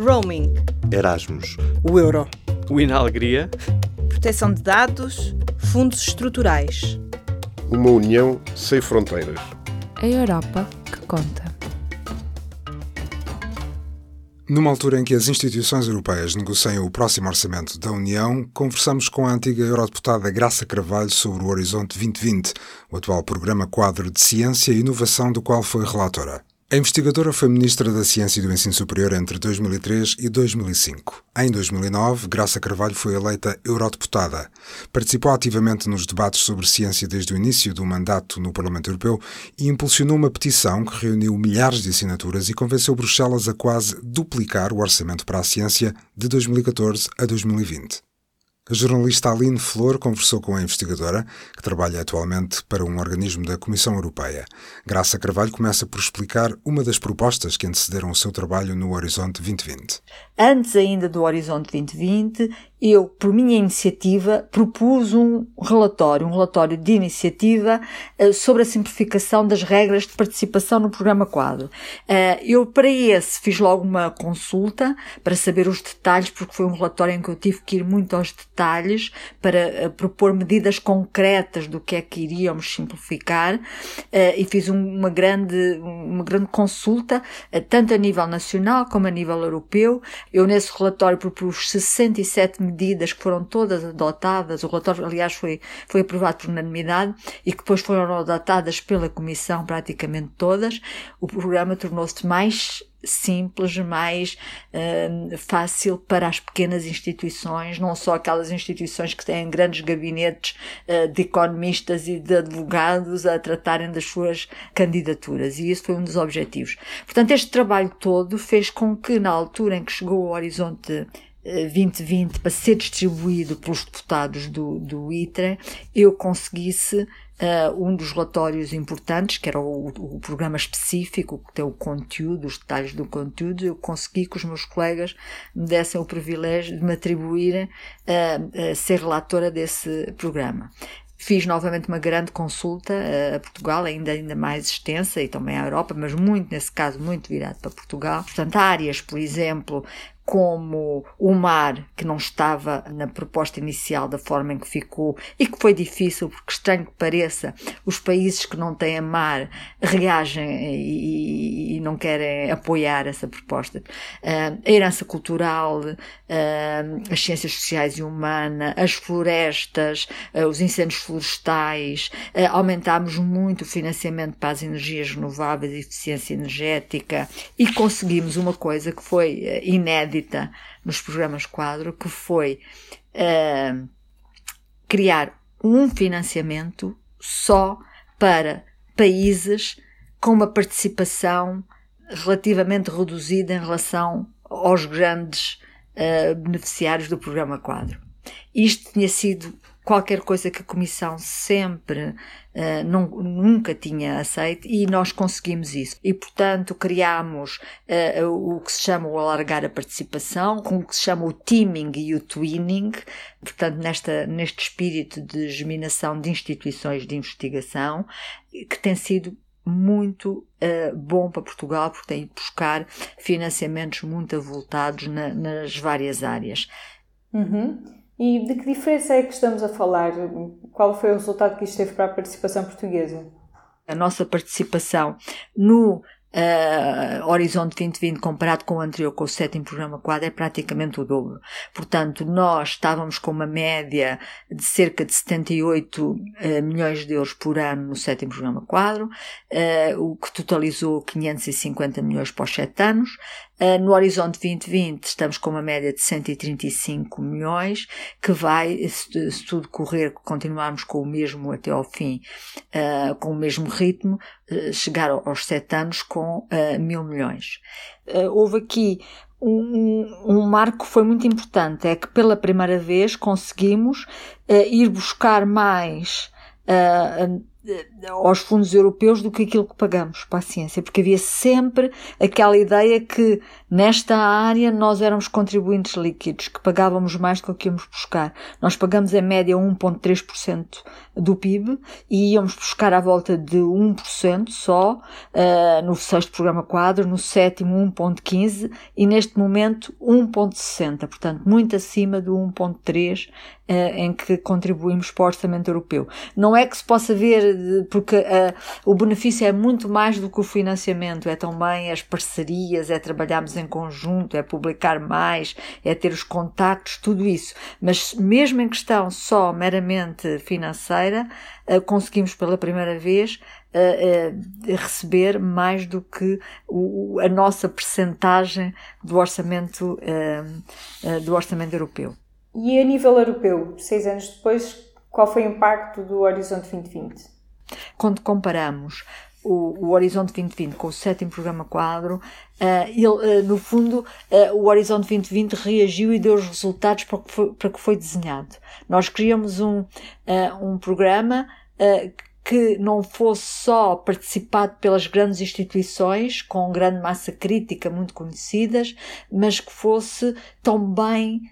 Roaming. Erasmus. O euro. O Inalegria. Proteção de dados. Fundos estruturais. Uma união sem fronteiras. A Europa que conta. Numa altura em que as instituições europeias negociam o próximo orçamento da União, conversamos com a antiga eurodeputada Graça Carvalho sobre o Horizonte 2020, o atual programa quadro de ciência e inovação do qual foi relatora. A investigadora foi Ministra da Ciência e do Ensino Superior entre 2003 e 2005. Em 2009, Graça Carvalho foi eleita eurodeputada. Participou ativamente nos debates sobre ciência desde o início do mandato no Parlamento Europeu e impulsionou uma petição que reuniu milhares de assinaturas e convenceu Bruxelas a quase duplicar o orçamento para a ciência de 2014 a 2020. A jornalista Aline Flor conversou com a investigadora, que trabalha atualmente para um organismo da Comissão Europeia. Graça Carvalho começa por explicar uma das propostas que antecederam o seu trabalho no Horizonte 2020. Antes ainda do Horizonte 2020, eu, por minha iniciativa, propus um relatório, um relatório de iniciativa uh, sobre a simplificação das regras de participação no programa quadro. Uh, eu, para esse, fiz logo uma consulta para saber os detalhes, porque foi um relatório em que eu tive que ir muito aos detalhes para uh, propor medidas concretas do que é que iríamos simplificar e fiz um, uma grande, uma grande consulta, tanto a nível nacional como a nível europeu. Eu, nesse relatório, propus 67 medidas que foram todas adotadas, o relatório, aliás, foi, foi aprovado por unanimidade e que depois foram adotadas pela Comissão, praticamente todas, o programa tornou-se mais simples, mais uh, fácil para as pequenas instituições, não só aquelas instituições que têm grandes gabinetes uh, de economistas e de advogados a tratarem das suas candidaturas. E isso foi um dos objetivos. Portanto, este trabalho todo fez com que, na altura em que chegou o horizonte 2020 para ser distribuído pelos deputados do, do ITRE, eu conseguisse uh, um dos relatórios importantes, que era o, o, programa específico, que tem o conteúdo, os detalhes do conteúdo, eu consegui que os meus colegas me dessem o privilégio de me atribuírem uh, a ser relatora desse programa. Fiz novamente uma grande consulta a Portugal, ainda, ainda mais extensa, e também à Europa, mas muito, nesse caso, muito virado para Portugal. Portanto, áreas, por exemplo, como o mar, que não estava na proposta inicial da forma em que ficou e que foi difícil, porque estranho que pareça, os países que não têm mar reagem e, e não querem apoiar essa proposta. Uh, a herança cultural, uh, as ciências sociais e humanas, as florestas, uh, os incêndios florestais, aumentámos muito o financiamento para as energias renováveis e eficiência energética e conseguimos uma coisa que foi inédita nos programas quadro, que foi uh, criar um financiamento só para países com uma participação relativamente reduzida em relação aos grandes uh, beneficiários do programa quadro. Isto tinha sido qualquer coisa que a Comissão sempre uh, não, nunca tinha aceito e nós conseguimos isso. E, portanto, criámos uh, o que se chama o alargar a participação, com o que se chama o teaming e o twinning, portanto, nesta, neste espírito de germinação de instituições de investigação, que tem sido muito uh, bom para Portugal, porque tem de buscar financiamentos muito avultados na, nas várias áreas. Uhum. E de que diferença é que estamos a falar? Qual foi o resultado que isto teve para a participação portuguesa? A nossa participação no Uh, Horizonte 2020 comparado com o anterior, com o sétimo programa quadro, é praticamente o dobro. Portanto, nós estávamos com uma média de cerca de 78 uh, milhões de euros por ano no sétimo programa quadro, uh, o que totalizou 550 milhões para os sete anos. Uh, no Horizonte 2020 estamos com uma média de 135 milhões, que vai, se, tudo correr, continuarmos com o mesmo até ao fim, uh, com o mesmo ritmo, uh, chegar aos sete anos com mil milhões. houve aqui um, um, marco que foi muito importante, é que pela primeira vez conseguimos ir buscar mais aos fundos europeus do que aquilo que pagamos para a ciência, porque havia sempre aquela ideia que nesta área nós éramos contribuintes líquidos, que pagávamos mais do que o que íamos buscar. Nós pagamos em média 1,3% do PIB e íamos buscar à volta de 1% só uh, no sexto programa quadro, no sétimo 1,15% e neste momento 1,60%, portanto muito acima do 1,3% uh, em que contribuímos para o orçamento europeu. Não é que se possa ver, porque uh, o benefício é muito mais do que o financiamento, é também as parcerias, é trabalharmos em conjunto, é publicar mais, é ter os contactos, tudo isso. Mas mesmo em questão só meramente financeira, uh, conseguimos pela primeira vez receber mais do que o, a nossa percentagem do orçamento, do orçamento europeu. E a nível europeu, seis anos depois, qual foi o impacto do Horizonte 2020? Quando comparamos o, o, Horizonte 2020 com o sétimo programa quadro, uh, ele, uh, no fundo, uh, o Horizonte 2020 reagiu e deu os resultados para que foi, para que foi desenhado. Nós criamos um, um programa que não fosse só participado pelas grandes instituições, com grande massa crítica, muito conhecidas, mas que fosse também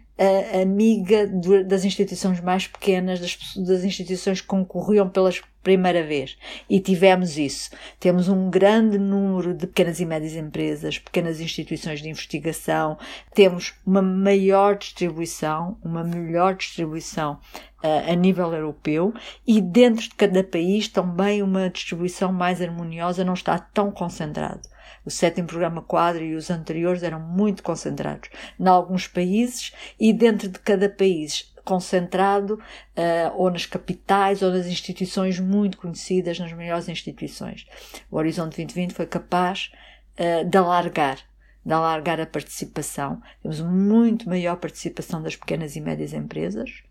amiga das instituições mais pequenas, das, das instituições que concorriam pela primeira vez. E tivemos isso. Temos um grande número de pequenas e médias empresas, pequenas instituições de investigação, temos uma maior distribuição, uma melhor distribuição uh, a nível europeu e dentro de cada país também uma distribuição mais harmoniosa, não está tão concentrado. O sétimo programa quadro e os anteriores eram muito concentrados em alguns países e dentro de cada país concentrado uh, ou nas capitais ou nas instituições muito conhecidas, nas maiores instituições. O Horizonte 2020 foi capaz uh, de alargar de alargar a participação. Temos muito maior participação das pequenas e médias empresas,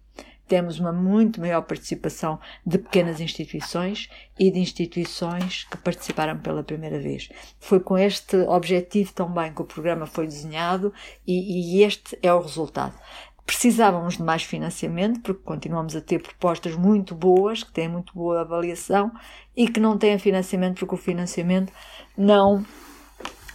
temos uma muito maior participação de pequenas instituições e de instituições que participaram pela primeira vez. Foi com este objetivo também que o programa foi desenhado e, e este é o resultado. Precisávamos de mais financiamento, porque continuamos a ter propostas muito boas, que têm muito boa avaliação e que não têm financiamento, porque o financiamento não,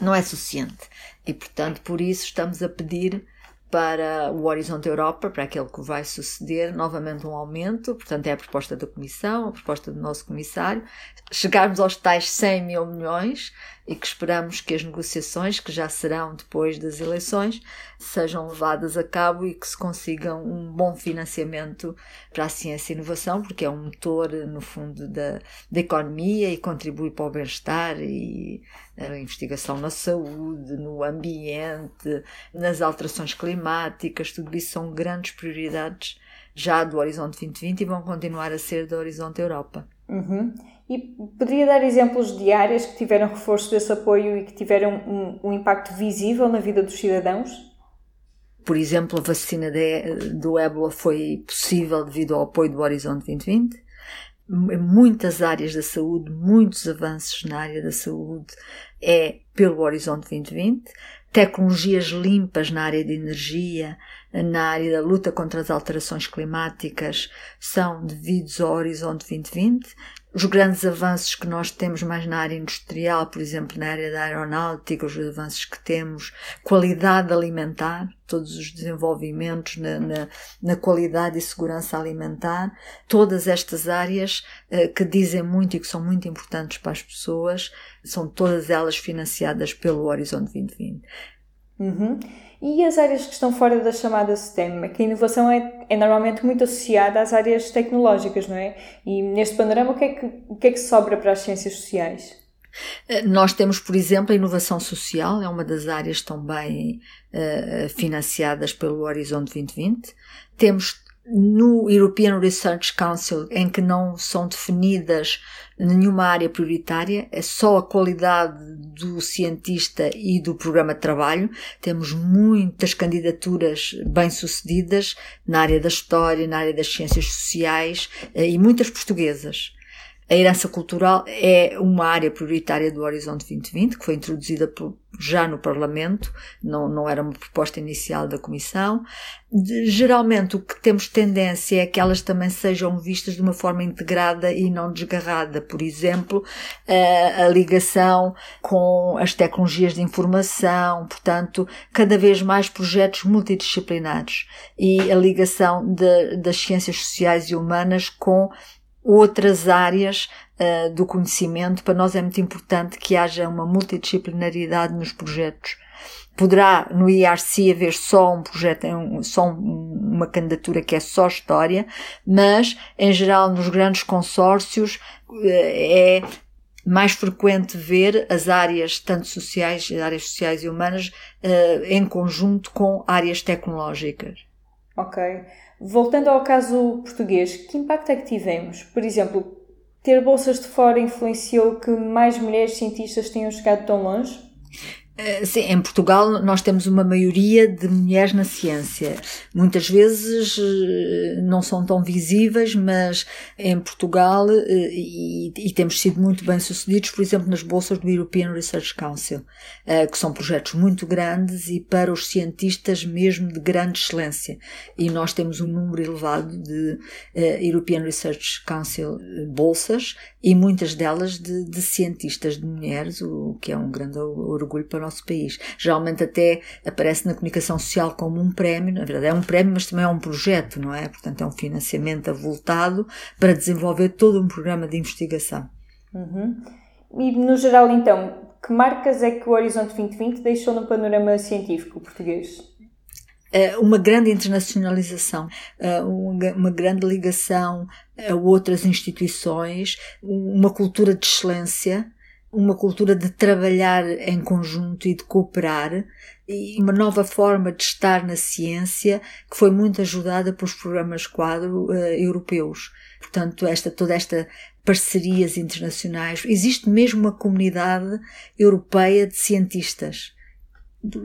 não é suficiente. E, portanto, por isso estamos a pedir para o Horizonte Europa, para aquele que vai suceder, novamente um aumento, portanto é a proposta da Comissão, a proposta do nosso Comissário, chegarmos aos tais 100 mil milhões e que esperamos que as negociações, que já serão depois das eleições, sejam levadas a cabo e que se consiga um bom financiamento para a ciência e inovação, porque é um motor, no fundo, da, da economia e contribui para o bem-estar e a investigação na saúde, no ambiente, nas alterações climáticas, tudo isso são grandes prioridades já do Horizonte 2020 e vão continuar a ser do Horizonte Europa. Uhum. E poderia dar exemplos de áreas que tiveram reforço desse apoio e que tiveram um, um impacto visível na vida dos cidadãos? Por exemplo, a vacina de, do ébola foi possível devido ao apoio do Horizonte 2020. Em muitas áreas da saúde, muitos avanços na área da saúde é pelo Horizonte 2020. Tecnologias limpas na área de energia, na área da luta contra as alterações climáticas são devidos ao Horizonte 2020 os grandes avanços que nós temos mais na área industrial, por exemplo, na área da aeronáutica, os avanços que temos, qualidade alimentar, todos os desenvolvimentos na, na, na qualidade e segurança alimentar, todas estas áreas uh, que dizem muito e que são muito importantes para as pessoas, são todas elas financiadas pelo Horizonte 2020. Uhum. E as áreas que estão fora da chamada STEM? Que a inovação é, é normalmente muito associada às áreas tecnológicas, não é? E neste panorama, o que é que, o que, é que sobra para as ciências sociais? Eh, nós temos, por exemplo, a inovação social, é uma das áreas também uh, financiadas pelo Horizonte 2020. Temos no European Research Council, em que não são definidas nenhuma área prioritária, é só a qualidade do cientista e do programa de trabalho. Temos muitas candidaturas bem-sucedidas na área da história, na área das ciências sociais eh, e muitas portuguesas. A herança cultural é uma área prioritária do Horizonte 2020, que foi introduzida já no Parlamento, não, não era uma proposta inicial da Comissão. De, geralmente o que temos tendência é que elas também sejam vistas de uma forma integrada e não desgarrada. Por exemplo, a, a ligação com as tecnologias de informação, portanto, cada vez mais projetos multidisciplinares e a ligação de, das ciências sociais e humanas com outras áreas uh, do conhecimento. Para nós é muito importante que haja uma multidisciplinaridade nos projetos. Poderá no IRC haver só um projeto, só uma candidatura que é só história, mas em geral nos grandes consórcios uh, é mais frequente ver as áreas, tanto sociais, áreas sociais e humanas, uh, em conjunto com áreas tecnológicas. Ok. Voltando ao caso português, que impacto é que tivemos? Por exemplo, ter bolsas de fora influenciou que mais mulheres cientistas tenham chegado tão longe? Eh, sim, em Portugal nós temos uma maioria de mulheres na ciência. Muitas vezes eh, não são tão visíveis, mas em Portugal, eh, e, e temos sido muito bem sucedidos, por exemplo, nas bolsas do European Research Council, que são projetos muito grandes e para os cientistas mesmo de grande excelência. E nós temos um número elevado de European Research Council bolsas e muitas delas de, de cientistas de mulheres, o que é um grande orgulho para nosso país. Geralmente até aparece na comunicação social como um prémio, na verdade é um prémio, mas também é um projeto, não é? Portanto é um financiamento avultado para desenvolver todo um programa de investigação. Uhum. E no geral então, que marcas é que o Horizonte 2020 deixou no panorama científico português? Eh, uma grande internacionalização, eh, uma grande ligação a outras instituições, uma cultura de excelência, uma cultura de trabalhar em conjunto e de cooperar e uma nova forma de estar na ciência que foi muito ajudada pelos programas quadro uh, europeus. Portanto, esta, toda esta parcerias internacionais. Existe mesmo uma comunidade europeia de cientistas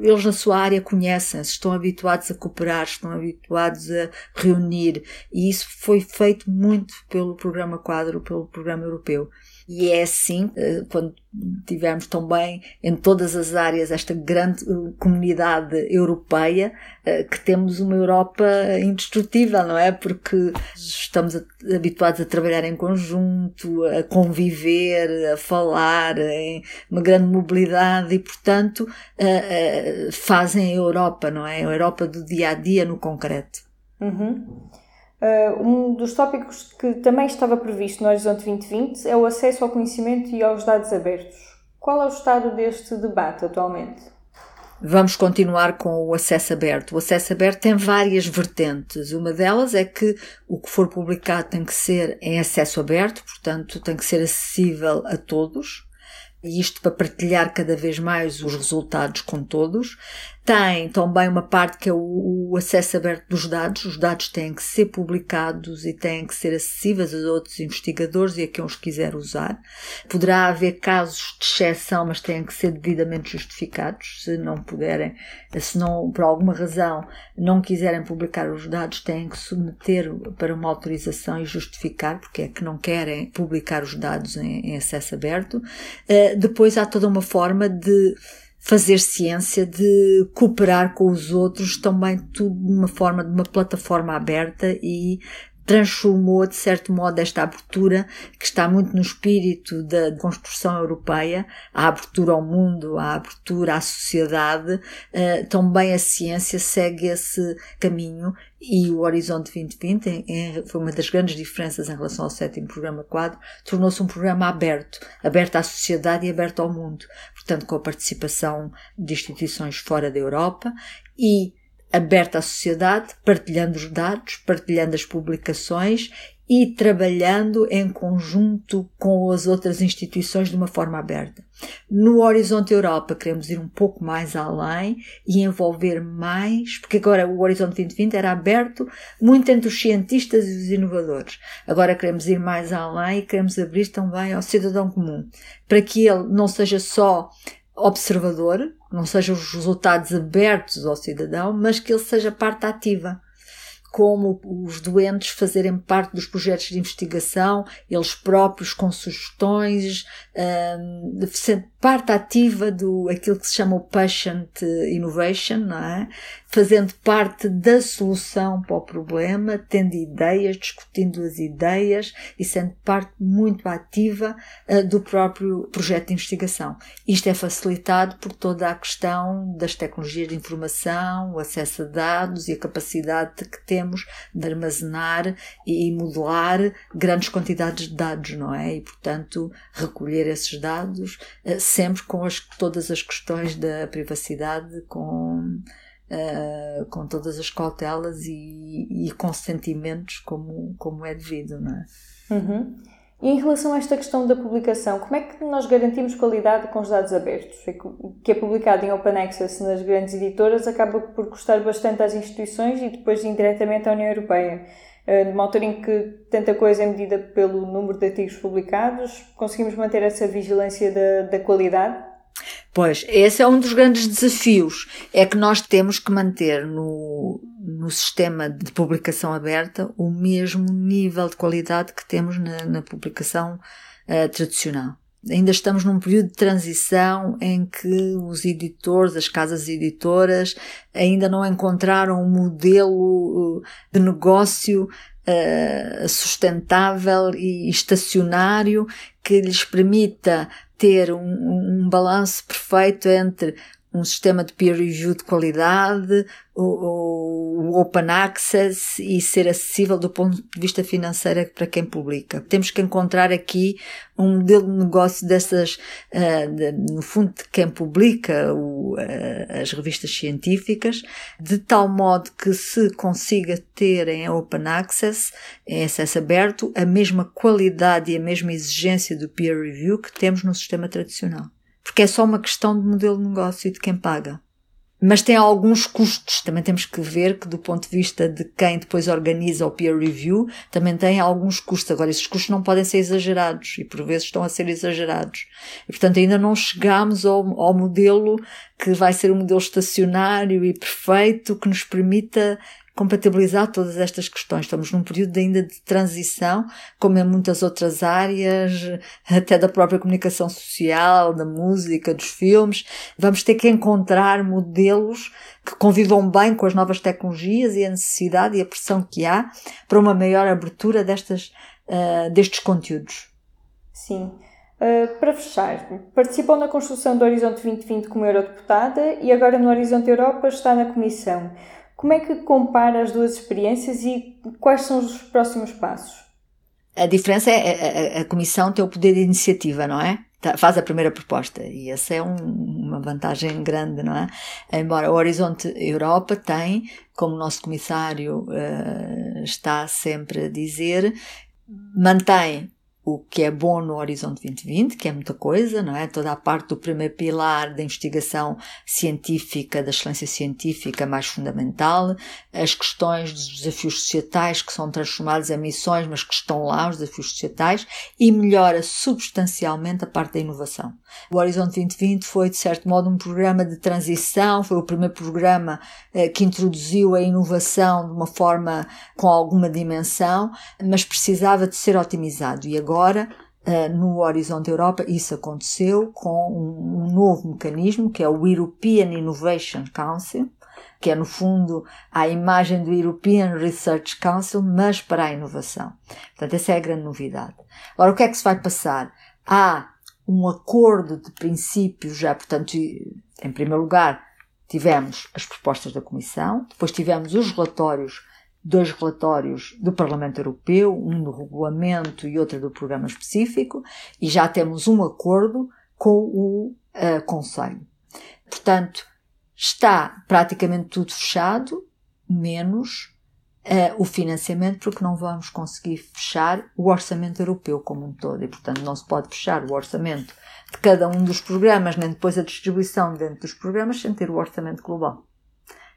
eles na sua área conhecem-se, estão habituados a cooperar, estão habituados a reunir e isso foi feito muito pelo programa quadro, pelo programa europeu. E é assim, eh, quando tivermos também em todas as áreas esta grande eh, comunidade europeia, eh, que temos uma Europa indestrutível, não é? Porque estamos habituados a trabalhar em conjunto, a conviver, a falar, em uma grande mobilidade e, portanto, fazem a Europa, não é? A Europa do dia a dia no concreto. Uhum. Uh, um dos tópicos que também estava previsto no Horizonte 2020 é o acesso ao conhecimento e aos dados abertos. Qual é o estado deste debate atualmente? Vamos continuar com o acesso aberto. O acesso aberto tem várias vertentes. Uma delas é que o que for publicado tem que ser em acesso aberto, portanto, tem que ser acessível a todos e isto para partilhar cada vez mais os resultados com todos. Tem também uma parte que é o, o, acesso aberto dos dados. Os dados têm que ser publicados e têm que ser acessíveis a outros investigadores e a quem os quiser usar. Poderá haver casos de exceção, mas têm que ser devidamente justificados. Se não puderem, se não, por alguma razão, não quiserem publicar os dados, têm que submeter para uma autorização e justificar porque é que não querem publicar os dados em, em acesso aberto. Uh, depois há toda uma forma de fazer ciência, de cooperar com os outros, também tudo de uma forma, de uma plataforma aberta e transformou, de certo modo, esta abertura que está muito no espírito da construção europeia, a abertura ao mundo, a abertura à sociedade, uh, também a ciência segue esse caminho e o Horizonte 2020 em, em, foi uma das grandes diferenças em relação ao sétimo programa quadro, tornou-se um programa aberto, aberto à sociedade e aberto ao mundo, portanto com a participação de instituições fora da Europa e aberta à sociedade, partilhando os dados, partilhando as publicações e trabalhando em conjunto com as outras instituições de uma forma aberta. No Horizonte Europa queremos ir um pouco mais além e envolver mais, porque agora o Horizonte 2020 era aberto muito entre os cientistas e os inovadores. Agora queremos ir mais além e queremos abrir também ao cidadão comum, para que ele não seja só observador, não sejam os resultados abertos ao cidadão, mas que ele seja parte ativa. Como os doentes fazerem parte dos projetos de investigação, eles próprios com sugestões, um, parte ativa do aquilo que se chama o patient innovation, não é? Fazendo parte da solução para o problema, tendo ideias, discutindo as ideias e sendo parte muito ativa uh, do próprio projeto de investigação. Isto é facilitado por toda a questão das tecnologias de informação, o acesso a dados e a capacidade que temos de armazenar e modelar grandes quantidades de dados, não é? E, portanto, recolher esses dados uh, sempre com as, todas as questões da privacidade, com, uh, com todas as cautelas e, e consentimentos como, como é devido, não é? Uhum. E em relação a esta questão da publicação, como é que nós garantimos qualidade com os dados abertos? O que é publicado em Open Access nas grandes editoras acaba por custar bastante às instituições e depois indiretamente à União Europeia. Eh, numa altura em que tanta coisa é medida pelo número de artigos publicados, conseguimos manter essa vigilância da, da qualidade? Pois, esse é um dos grandes desafios, é que nós temos que manter no, no sistema de publicação aberta o mesmo nível de qualidade que temos na, na publicação uh, tradicional. Ainda estamos num período de transição em que os editores, as casas editoras, ainda não encontraram um modelo eh, de negócio uh, sustentável e estacionário que lhes permita ter um, um balanço perfeito entre um sistema de peer review de qualidade, o, o, open access e ser acessível do ponto de vista financeiro para quem publica. Temos que encontrar aqui um modelo de negócio dessas, uh, de, no fundo, de quem publica o, uh, as revistas científicas, de tal modo que se consiga ter em open access, em acesso aberto, a mesma qualidade e a mesma exigência do peer review que temos no sistema tradicional porque é só uma questão de modelo de negócio e de quem paga. Mas tem alguns custos, também temos que ver que do ponto de vista de quem depois organiza o peer review, também tem alguns custos. Agora, esses custos não podem ser exagerados e por vezes estão a ser exagerados. E portanto ainda não chegamos ao, ao modelo que vai ser um modelo estacionário e perfeito que nos permita compatibilizar todas estas questões. Estamos num período ainda de transição, como em muitas outras áreas, até da própria comunicação social, da música, dos filmes. Vamos ter que encontrar modelos que convivam bem com as novas tecnologias e a necessidade e a pressão que há para uma maior abertura destas, uh, destes conteúdos. Sim. Uh, para fechar, participou na construção do Horizonte 2020 como eurodeputada e agora no Horizonte Europa está na Comissão. Como é que compara as duas experiências e quais são os próximos passos? A diferença é a, a, a Comissão tem o poder de iniciativa, não é? Tá, faz a primeira proposta e essa é um, uma vantagem grande, não é? Embora o Horizonte Europa tem, como o nosso comissário uh, está sempre a dizer, mantém o que é bom no Horizonte 2020, que é muita coisa, não é? Toda a parte do primeiro pilar da investigação científica, da excelência científica mais fundamental, as questões dos desafios societais que são transformados em missões, mas que estão lá, os desafios societais, e melhora substancialmente a parte da inovação. O Horizonte 2020 foi, de certo modo, um programa de transição, foi o primeiro programa eh, que introduziu a inovação de uma forma com alguma dimensão, mas precisava de ser otimizado. E agora uh, no Horizonte Europa, isso aconteceu com um, um, novo mecanismo, que é o European Innovation Council, que é, no fundo, a imagem do European Research Council, mas para a inovação. Portanto, essa é a grande novidade. Agora, o que é que se vai passar? Há um acordo de princípios já, portanto, em primeiro lugar, tivemos as propostas da Comissão, depois tivemos os relatórios dois relatórios do Parlamento Europeu, um do regulamento e outro do programa específico, e já temos um acordo com o uh, Conselho. Portanto, está praticamente tudo fechado, menos uh, o financiamento, porque não vamos conseguir fechar o orçamento europeu como um todo, e portanto não se pode fechar o orçamento de cada um dos programas, nem depois a distribuição dentro dos programas, sem ter o orçamento global.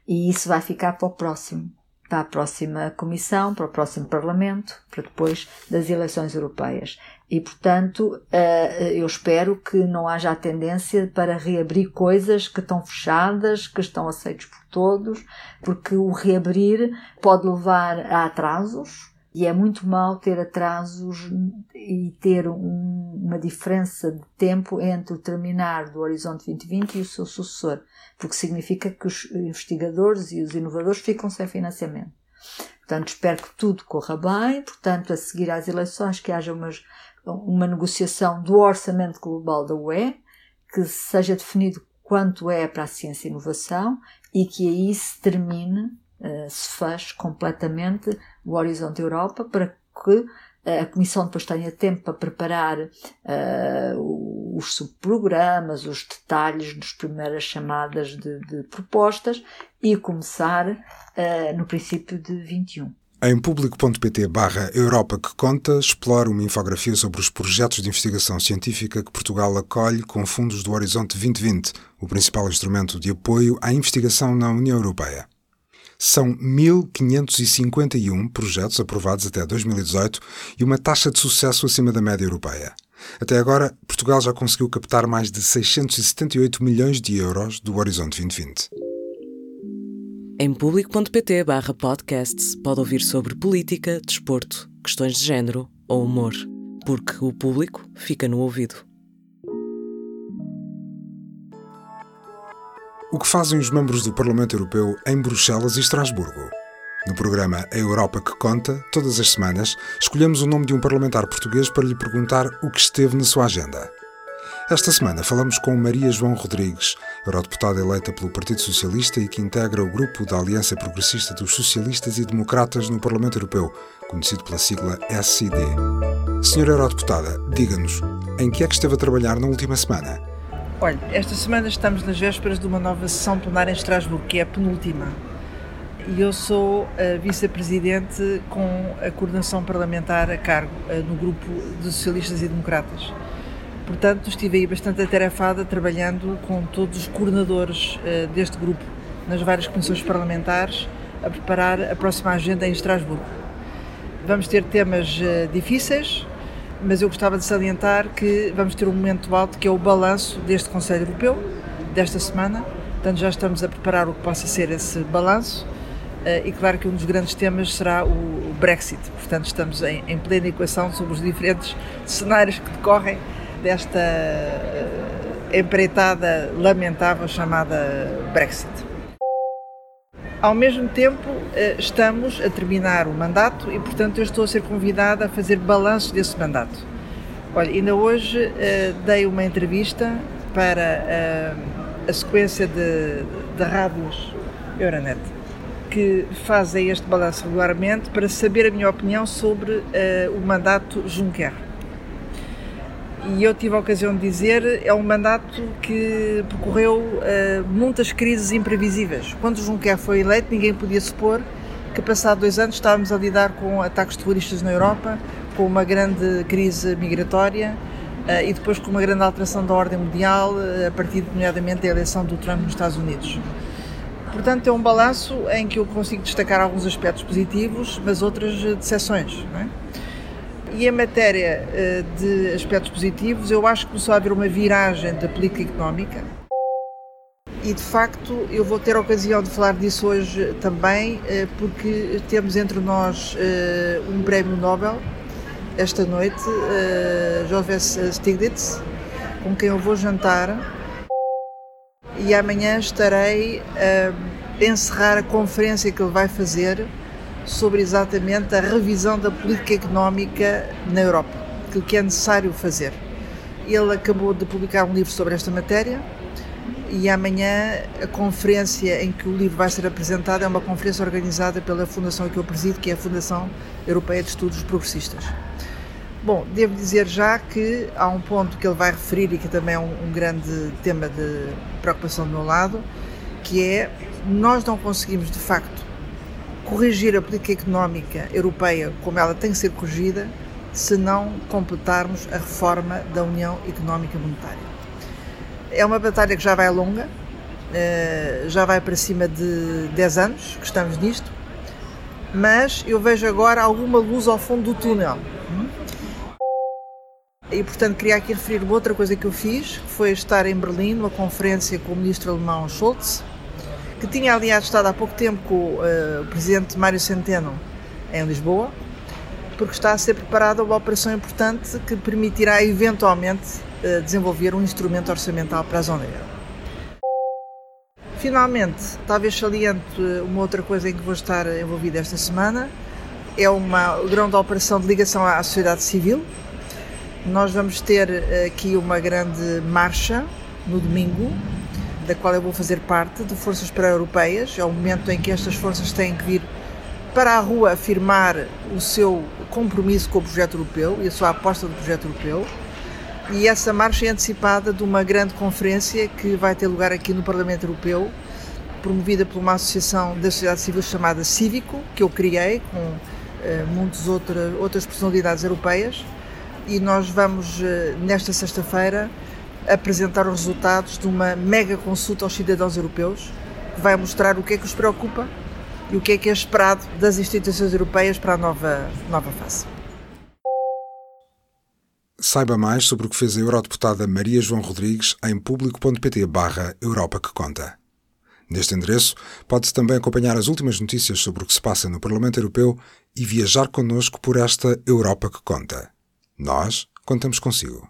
E isso vai ficar para o próximo para a próxima Comissão, para o próximo Parlamento, para depois das eleições europeias. E, portanto, eh, eu espero que não haja a tendência para reabrir coisas que estão fechadas, que estão aceitas por todos, porque o reabrir pode levar a atrasos, e é muito mal ter atrasos e ter um, uma diferença de tempo entre o terminar do Horizonte 2020 e o seu sucessor, porque significa que os investigadores e os inovadores ficam sem financiamento. Portanto, espero que tudo corra bem, portanto, a seguir às eleições, que haja umas, uma negociação do orçamento global da UE, que seja definido quanto é para a ciência e inovação e que aí se termine, uh, se feche completamente o Horizonte Europa para que eh, a Comissão depois tenha tempo para preparar uh, os subprogramas, os detalhes das primeiras chamadas de, de propostas e começar uh, no princípio de 21. Em público.pt barra Europa que conta, explora uma infografia sobre os projetos de investigação científica que Portugal acolhe com fundos do Horizonte 2020, o principal instrumento de apoio à investigação na União Europeia. São 1.551 projetos aprovados até 2018 e uma taxa de sucesso acima da média europeia. Até agora, Portugal já conseguiu captar mais de 678 milhões de euros do Horizonte 2020. Em público.pt barra podcasts pode ouvir sobre política, desporto, questões de género ou humor, porque o público fica no ouvido. O que fazem os membros do Parlamento Europeu em Bruxelas e Estrasburgo? No programa A Europa que Conta, todas as semanas, escolhemos o nome de um parlamentar português para lhe perguntar o que esteve na sua agenda. Esta semana falamos com Maria João Rodrigues, eurodeputada eleita pelo Partido Socialista e que integra o grupo da Aliança Progressista dos Socialistas e Democratas no Parlamento Europeu, conhecido pela sigla SID. Senhora Eurodeputada, diga-nos, em que é que esteve a trabalhar na última semana? Olha, esta semana estamos nas vésperas de uma nova sessão plenária em Estrasburgo, que é a penúltima. E eu sou vice-presidente com a coordenação parlamentar a cargo eh, no grupo de socialistas e democratas. Portanto, estive aí bastante atarefada trabalhando com todos os coordenadores eh, deste grupo nas várias comissões parlamentares a preparar a próxima agenda em Estrasburgo. Vamos ter temas eh, difíceis, mas eu gostava de salientar que vamos ter um momento alto que é o balanço deste Conselho Europeu, desta semana. Portanto, já estamos a preparar o que possa ser esse balanço. Uh, e claro que um dos grandes temas será o, Brexit. Portanto, estamos em, em, plena equação sobre os diferentes cenários que decorrem desta uh, empreitada lamentável chamada Brexit. Ao mesmo tempo, eh, estamos a terminar o mandato e, portanto, eu estou a ser convidada a fazer balanço desse mandato. Olha, ainda hoje uh, dei uma entrevista para a sequência de, de rádios Euronet que fazem este balanço regularmente para saber a minha opinião sobre o mandato Juncker e eu tive a ocasião de dizer, é um mandato que percorreu uh, muitas crises imprevisíveis. Quando Juncker foi eleito, ninguém podia supor que, passado dois anos, estávamos a lidar com ataques terroristas na Europa, com uma grande crise migratória uh, e depois com uma grande alteração da ordem mundial, uh, a partir, nomeadamente, da eleição do Trump nos Estados Unidos. Portanto, é um balanço em que eu consigo destacar alguns aspectos positivos, mas outras decepções. Não é? E em matéria eh, de aspectos positivos, eu acho que começou a haver uma viragem da política económica. E de facto, eu vou ter a ocasião de falar disso hoje também, eh, porque temos entre nós eh, um prémio Nobel esta noite, Joseph Stiglitz, com quem eu vou jantar. E amanhã estarei a encerrar a conferência que ele vai fazer sobre exatamente a revisão da política económica na Europa, aquilo que é necessário fazer. Ele acabou de publicar um livro sobre esta matéria e amanhã a conferência em que o livro vai ser apresentado é uma conferência organizada pela fundação que eu presido, que é a Fundação Europeia de Estudos Progressistas. Bom, devo dizer já que há um ponto que ele vai referir e que também é um, um grande tema de preocupação do meu lado, que é nós não conseguimos de facto corrigir a política económica europeia como ela tem que ser corrigida se não completarmos a reforma da União Económica Monetária. É uma batalha que já vai longa, eh, já vai para cima de 10 anos que estamos nisto, mas eu vejo agora alguma luz ao fundo do túnel. E, portanto, queria aqui referir uma outra coisa que eu fiz, que foi estar em Berlim, numa conferência com o ministro alemão Scholz, que tinha, aliás, estado há pouco tempo com uh, o presidente Mário Centeno em Lisboa, porque está a ser preparada uma operação importante que permitirá, eventualmente, uh, desenvolver um instrumento orçamental para a zona euro. Finalmente, talvez saliente uma outra coisa em que vou estar envolvida esta semana, é uma grande operação de ligação à sociedade civil, nós vamos ter eh, aqui uma grande marcha no domingo, da qual eu vou fazer parte, de forças pré-europeias. É o momento em que estas forças têm que vir para a rua afirmar o seu compromisso com o projeto europeu e a sua aposta do projeto europeu. E essa marcha é antecipada de uma grande conferência que vai ter lugar aqui no Parlamento Europeu, promovida por uma associação da sociedade civil chamada Cívico, que eu criei com uh, muitas outras, outras personalidades europeias e nós vamos, eh, nesta sexta-feira, apresentar os resultados de uma mega consulta aos cidadãos europeus que vai mostrar o que é que os preocupa e o que é que é esperado das instituições europeias para a nova, nova fase. Saiba mais sobre o que fez a eurodeputada Maria João Rodrigues em público.pt barra Europa que Conta. Neste endereço, pode-se também acompanhar as últimas notícias sobre o que se passa no Parlamento Europeu e viajar connosco por esta Europa que Conta. Nós contamos consigo.